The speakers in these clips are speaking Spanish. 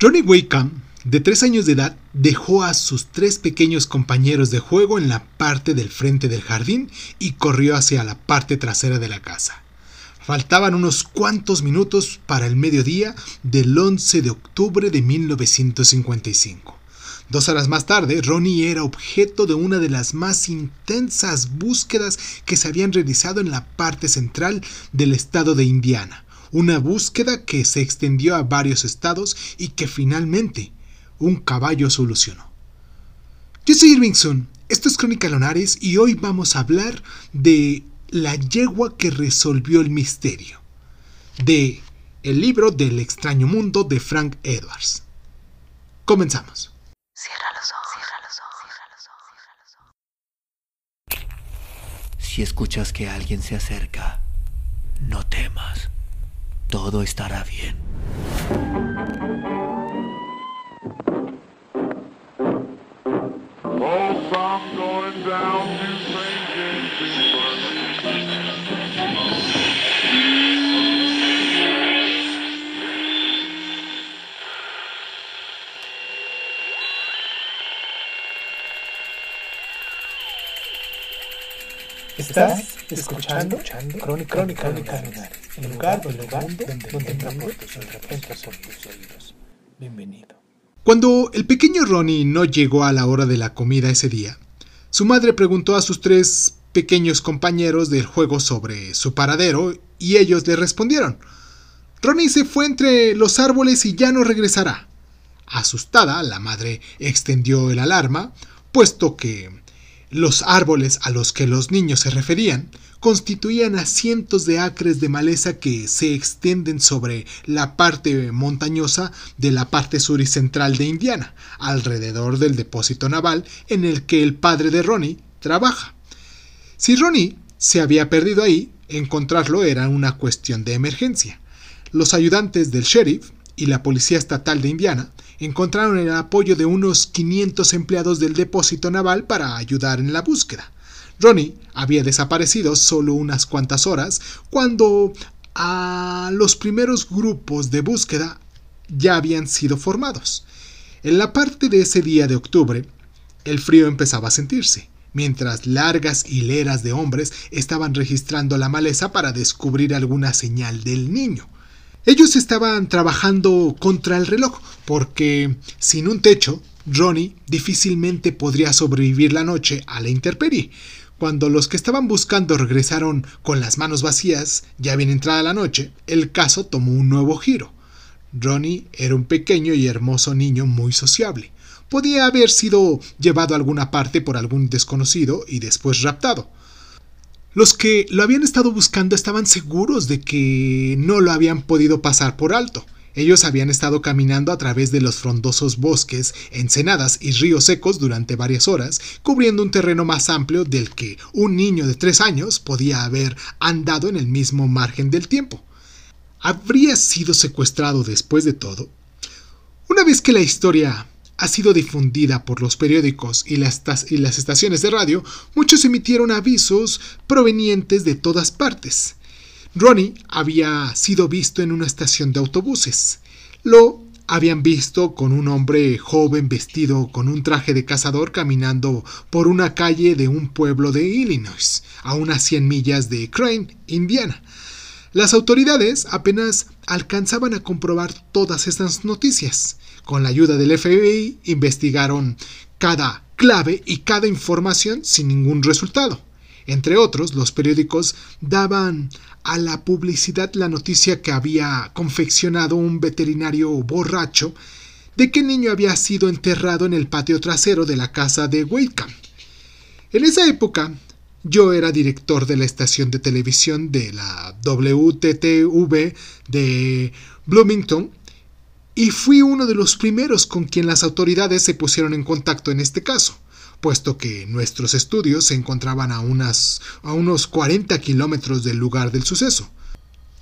Ronnie Wakeham, de tres años de edad, dejó a sus tres pequeños compañeros de juego en la parte del frente del jardín y corrió hacia la parte trasera de la casa. Faltaban unos cuantos minutos para el mediodía del 11 de octubre de 1955. Dos horas más tarde, Ronnie era objeto de una de las más intensas búsquedas que se habían realizado en la parte central del estado de Indiana. Una búsqueda que se extendió a varios estados y que finalmente un caballo solucionó. Yo soy Irvingson, esto es Crónica Lonares y hoy vamos a hablar de la yegua que resolvió el misterio, de el libro del extraño mundo de Frank Edwards. Comenzamos. Cierra los ojos, cierra los ojos, cierra los ojos, Si escuchas que alguien se acerca, no temas. Todo estará bien. Estás escuchando, escuchando Crónica, Crónica, Crónica el lugar, el lugar donde, donde, donde entra por tus oídos. Bienvenido. Cuando el pequeño Ronnie no llegó a la hora de la comida ese día, su madre preguntó a sus tres pequeños compañeros del juego sobre su paradero y ellos le respondieron. Ronnie se fue entre los árboles y ya no regresará. Asustada, la madre extendió el alarma, puesto que los árboles a los que los niños se referían constituían a cientos de acres de maleza que se extienden sobre la parte montañosa de la parte sur y central de Indiana, alrededor del depósito naval en el que el padre de Ronnie trabaja. Si Ronnie se había perdido ahí, encontrarlo era una cuestión de emergencia. Los ayudantes del sheriff y la Policía Estatal de Indiana encontraron el apoyo de unos 500 empleados del depósito naval para ayudar en la búsqueda. Ronnie había desaparecido solo unas cuantas horas cuando a los primeros grupos de búsqueda ya habían sido formados. En la parte de ese día de octubre, el frío empezaba a sentirse, mientras largas hileras de hombres estaban registrando la maleza para descubrir alguna señal del niño. Ellos estaban trabajando contra el reloj, porque sin un techo, Ronnie difícilmente podría sobrevivir la noche a la intemperie. Cuando los que estaban buscando regresaron con las manos vacías, ya bien entrada la noche, el caso tomó un nuevo giro. Ronnie era un pequeño y hermoso niño muy sociable. Podía haber sido llevado a alguna parte por algún desconocido y después raptado. Los que lo habían estado buscando estaban seguros de que no lo habían podido pasar por alto. Ellos habían estado caminando a través de los frondosos bosques, ensenadas y ríos secos durante varias horas, cubriendo un terreno más amplio del que un niño de tres años podía haber andado en el mismo margen del tiempo. ¿Habría sido secuestrado después de todo? Una vez que la historia ha sido difundida por los periódicos y las, estaciones de radio, muchos emitieron avisos provenientes de todas partes. Ronnie había sido visto en una estación de autobuses. Lo habían visto con un hombre joven vestido con un traje de cazador caminando por una calle de un pueblo de Illinois, a unas 100 millas de Crane, Indiana. Las autoridades apenas alcanzaban a comprobar todas estas noticias. Con la ayuda del FBI investigaron cada clave y cada información sin ningún resultado. Entre otros, los periódicos daban a la publicidad la noticia que había confeccionado un veterinario borracho de que el niño había sido enterrado en el patio trasero de la casa de Wakeham. En esa época, yo era director de la estación de televisión de la WTTV de Bloomington y fui uno de los primeros con quien las autoridades se pusieron en contacto en este caso, puesto que nuestros estudios se encontraban a, unas, a unos 40 kilómetros del lugar del suceso.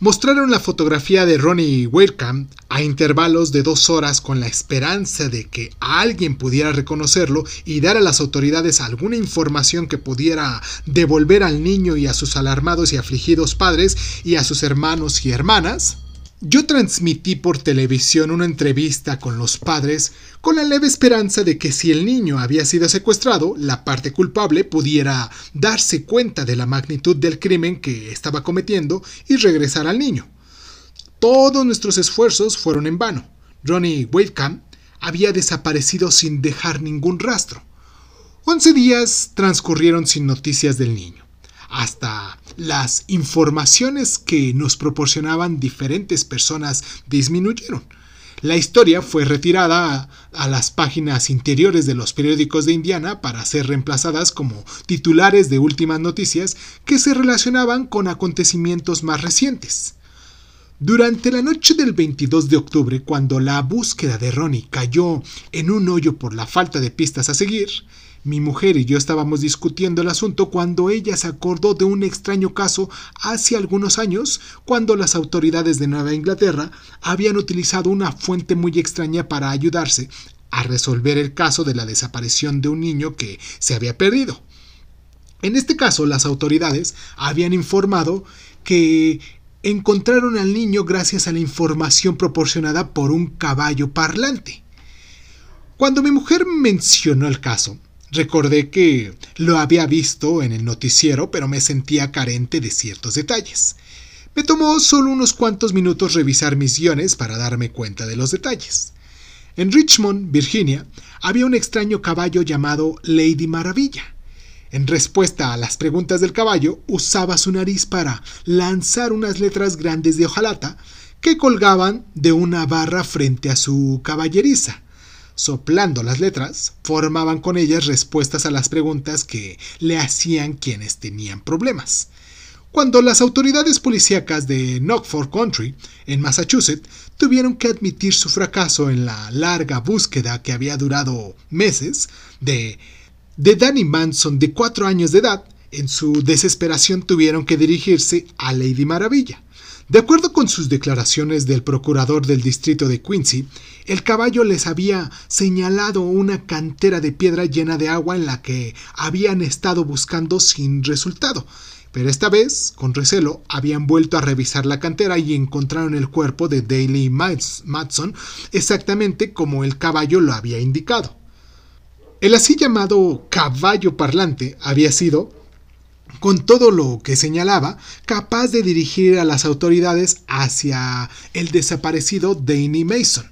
Mostraron la fotografía de Ronnie Wakeham a intervalos de dos horas con la esperanza de que alguien pudiera reconocerlo y dar a las autoridades alguna información que pudiera devolver al niño y a sus alarmados y afligidos padres y a sus hermanos y hermanas Yo transmití por televisión una entrevista con los padres con la leve esperanza de que si el niño había sido secuestrado, la parte culpable pudiera darse cuenta de la magnitud del crimen que estaba cometiendo y regresar al niño. Todos nuestros esfuerzos fueron en vano. Ronnie Wadecamp había desaparecido sin dejar ningún rastro. Once días transcurrieron sin noticias del niño hasta las informaciones que nos proporcionaban diferentes personas disminuyeron. La historia fue retirada a, las páginas interiores de los periódicos de Indiana para ser reemplazadas como titulares de últimas noticias que se relacionaban con acontecimientos más recientes. Durante la noche del 22 de octubre, cuando la búsqueda de Ronnie cayó en un hoyo por la falta de pistas a seguir, mi mujer y yo estábamos discutiendo el asunto cuando ella se acordó de un extraño caso hace algunos años, cuando las autoridades de Nueva Inglaterra habían utilizado una fuente muy extraña para ayudarse a resolver el caso de la desaparición de un niño que se había perdido. En este caso, las autoridades habían informado que encontraron al niño gracias a la información proporcionada por un caballo parlante. Cuando mi mujer mencionó el caso, Recordé que lo había visto en el noticiero, pero me sentía carente de ciertos detalles. Me tomó solo unos cuantos minutos revisar mis guiones para darme cuenta de los detalles. En Richmond, Virginia, había un extraño caballo llamado Lady Maravilla. En respuesta a las preguntas del caballo, usaba su nariz para lanzar unas letras grandes de hojalata que colgaban de una barra frente a su caballeriza soplando las letras, formaban con ellas respuestas a las preguntas que le hacían quienes tenían problemas. Cuando las autoridades policíacas de Knockford Country, en Massachusetts, tuvieron que admitir su fracaso en la larga búsqueda que había durado meses de, de Danny Manson de cuatro años de edad, en su desesperación tuvieron que dirigirse a Lady Maravilla, de acuerdo con sus declaraciones del procurador del distrito de Quincy, el caballo les había señalado una cantera de piedra llena de agua en la que habían estado buscando sin resultado. Pero esta vez, con recelo, habían vuelto a revisar la cantera y encontraron el cuerpo de Daly Matson exactamente como el caballo lo había indicado. El así llamado caballo parlante había sido, con todo lo que señalaba, capaz de dirigir a las autoridades hacia el desaparecido Danny Mason.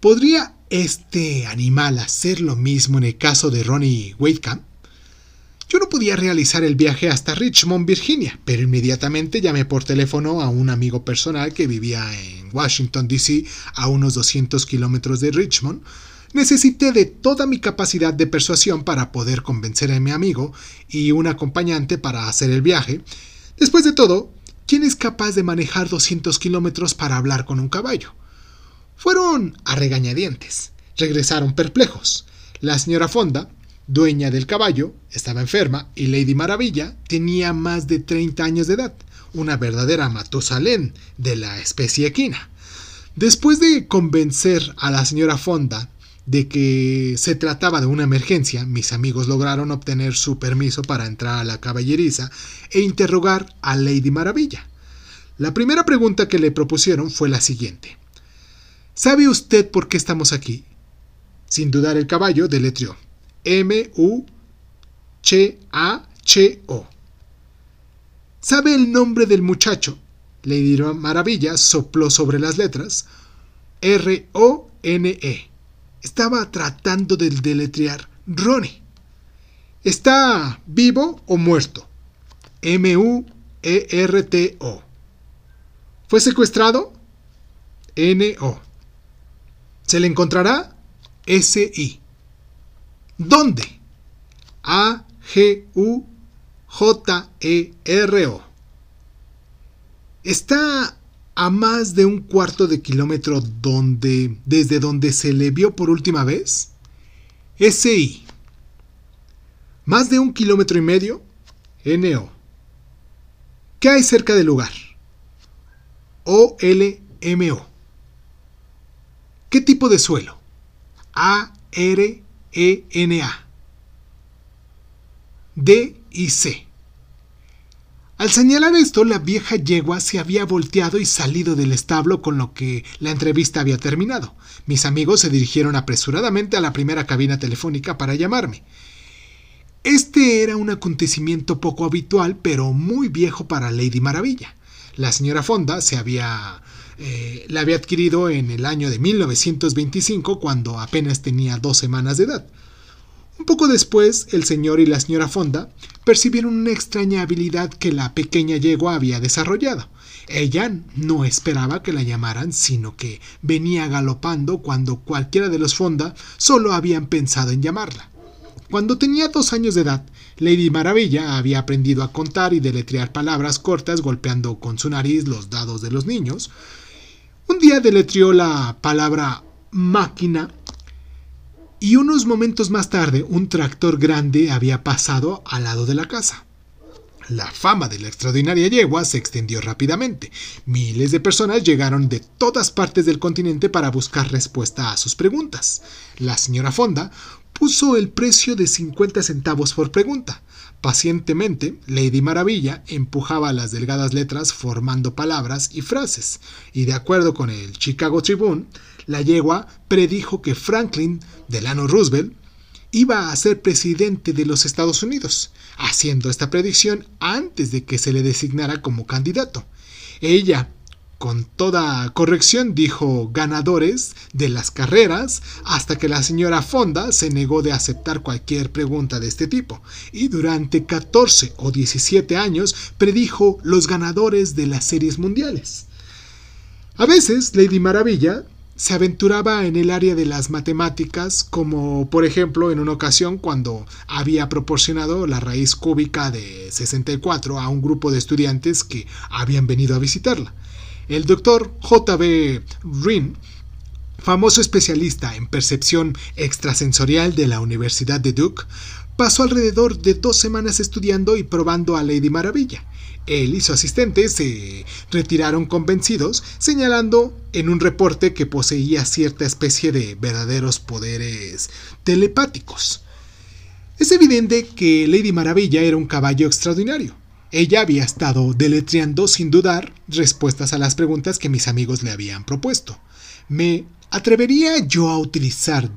¿Podría este animal hacer lo mismo en el caso de Ronnie Wadecamp? Yo no podía realizar el viaje hasta Richmond, Virginia, pero inmediatamente llamé por teléfono a un amigo personal que vivía en Washington, D.C., a unos 200 kilómetros de Richmond, Necesité de toda mi capacidad de persuasión para poder convencer a mi amigo y un acompañante para hacer el viaje. Después de todo, ¿quién es capaz de manejar 200 kilómetros para hablar con un caballo? Fueron a regañadientes. Regresaron perplejos. La señora Fonda, dueña del caballo, estaba enferma y Lady Maravilla tenía más de 30 años de edad, una verdadera Matusalén de la especie equina. Después de convencer a la señora Fonda de que se trataba de una emergencia, mis amigos lograron obtener su permiso para entrar a la caballeriza e interrogar a Lady Maravilla. La primera pregunta que le propusieron fue la siguiente. ¿Sabe usted por qué estamos aquí? Sin dudar el caballo deletrió. M-U-Ch-A-Ch-O. ¿Sabe el nombre del muchacho? Lady Maravilla sopló sobre las letras. R-O-N-E estaba tratando de deletrear Ronnie. ¿Está vivo o muerto? M-U-E-R-T-O. ¿Fue secuestrado? N-O. ¿Se le encontrará? S-I. ¿Dónde? A-G-U-J-E-R-O. ¿Está a más de un cuarto de kilómetro donde, desde donde se le vio por última vez? SI. Más de un kilómetro y medio? NO. ¿Qué hay cerca del lugar? OLMO. ¿Qué tipo de suelo? A, R, E. D y C. Al señalar esto, la vieja yegua se había volteado y salido del establo con lo que la entrevista había terminado. Mis amigos se dirigieron apresuradamente a la primera cabina telefónica para llamarme. Este era un acontecimiento poco habitual, pero muy viejo para Lady Maravilla. La señora Fonda se había eh, la había adquirido en el año de 1925 cuando apenas tenía dos semanas de edad. Un poco después, el señor y la señora Fonda percibieron una extraña habilidad que la pequeña yegua había desarrollado. Ella no esperaba que la llamaran, sino que venía galopando cuando cualquiera de los Fonda solo habían pensado en llamarla. Cuando tenía dos años de edad, Lady Maravilla había aprendido a contar y deletrear palabras cortas golpeando con su nariz los dados de los niños. Un día deletreó la palabra máquina y unos momentos más tarde un tractor grande había pasado al lado de la casa. La fama de la extraordinaria yegua se extendió rápidamente. Miles de personas llegaron de todas partes del continente para buscar respuesta a sus preguntas. La señora Fonda puso el precio de 50 centavos por pregunta. Pacientemente, Lady Maravilla empujaba las delgadas letras formando palabras y frases, y de acuerdo con el Chicago Tribune, la yegua predijo que Franklin Delano Roosevelt iba a ser presidente de los Estados Unidos, haciendo esta predicción antes de que se le designara como candidato. Ella, con toda corrección, dijo ganadores de las carreras hasta que la señora Fonda se negó de aceptar cualquier pregunta de este tipo, y durante 14 o 17 años predijo los ganadores de las series mundiales. A veces, Lady Maravilla se aventuraba en el área de las matemáticas, como por ejemplo en una ocasión cuando había proporcionado la raíz cúbica de 64 a un grupo de estudiantes que habían venido a visitarla. El doctor J.B. Rin, famoso especialista en percepción extrasensorial de la Universidad de Duke, pasó alrededor de dos semanas estudiando y probando a Lady Maravilla él y su asistente se retiraron convencidos, señalando en un reporte que poseía cierta especie de verdaderos poderes telepáticos. Es evidente que Lady Maravilla era un caballo extraordinario. Ella había estado deletreando sin dudar respuestas a las preguntas que mis amigos le habían propuesto. ¿Me atrevería yo a utilizar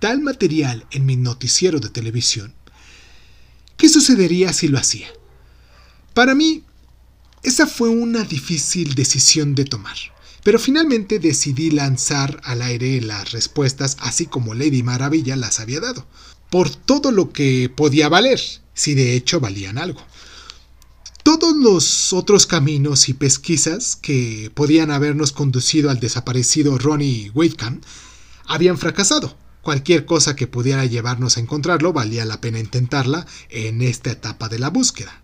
tal material en mi noticiero de televisión? ¿Qué sucedería si lo hacía? Para mí, esa fue una difícil decisión de tomar, pero finalmente decidí lanzar al aire las respuestas así como Lady Maravilla las había dado, por todo lo que podía valer, si de hecho valían algo. Todos los otros caminos y pesquisas que podían habernos conducido al desaparecido Ronnie Waitcam habían fracasado. Cualquier cosa que pudiera llevarnos a encontrarlo valía la pena intentarla en esta etapa de la búsqueda.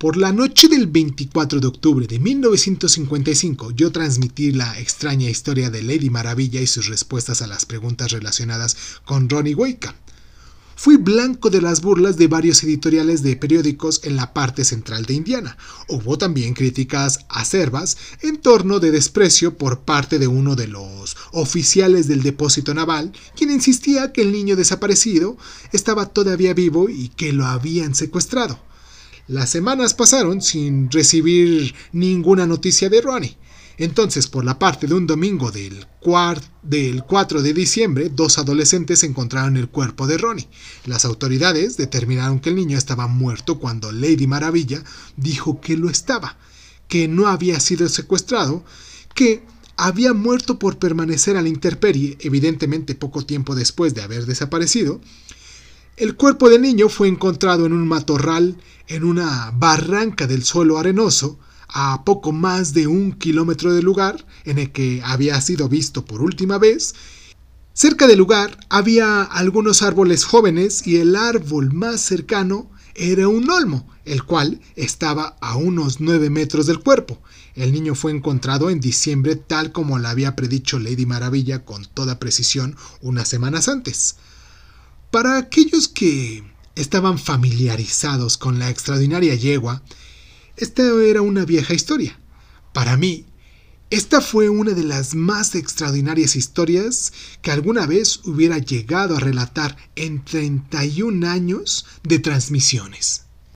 Por la noche del 24 de octubre de 1955 yo transmití la extraña historia de Lady Maravilla y sus respuestas a las preguntas relacionadas con Ronnie Wake. Fui blanco de las burlas de varios editoriales de periódicos en la parte central de Indiana. Hubo también críticas acerbas en torno de desprecio por parte de uno de los oficiales del depósito naval, quien insistía que el niño desaparecido estaba todavía vivo y que lo habían secuestrado. Las semanas pasaron sin recibir ninguna noticia de Ronnie. Entonces, por la parte de un domingo del, 4 de diciembre, dos adolescentes encontraron el cuerpo de Ronnie. Las autoridades determinaron que el niño estaba muerto cuando Lady Maravilla dijo que lo estaba, que no había sido secuestrado, que había muerto por permanecer a la intemperie, evidentemente poco tiempo después de haber desaparecido, el cuerpo del niño fue encontrado en un matorral en una barranca del suelo arenoso, a poco más de un kilómetro del lugar en el que había sido visto por última vez. Cerca del lugar había algunos árboles jóvenes y el árbol más cercano era un olmo, el cual estaba a unos nueve metros del cuerpo. El niño fue encontrado en diciembre tal como lo había predicho Lady Maravilla con toda precisión unas semanas antes. Para aquellos que estaban familiarizados con la extraordinaria yegua, esta era una vieja historia. Para mí, esta fue una de las más extraordinarias historias que alguna vez hubiera llegado a relatar en 31 años de transmisiones.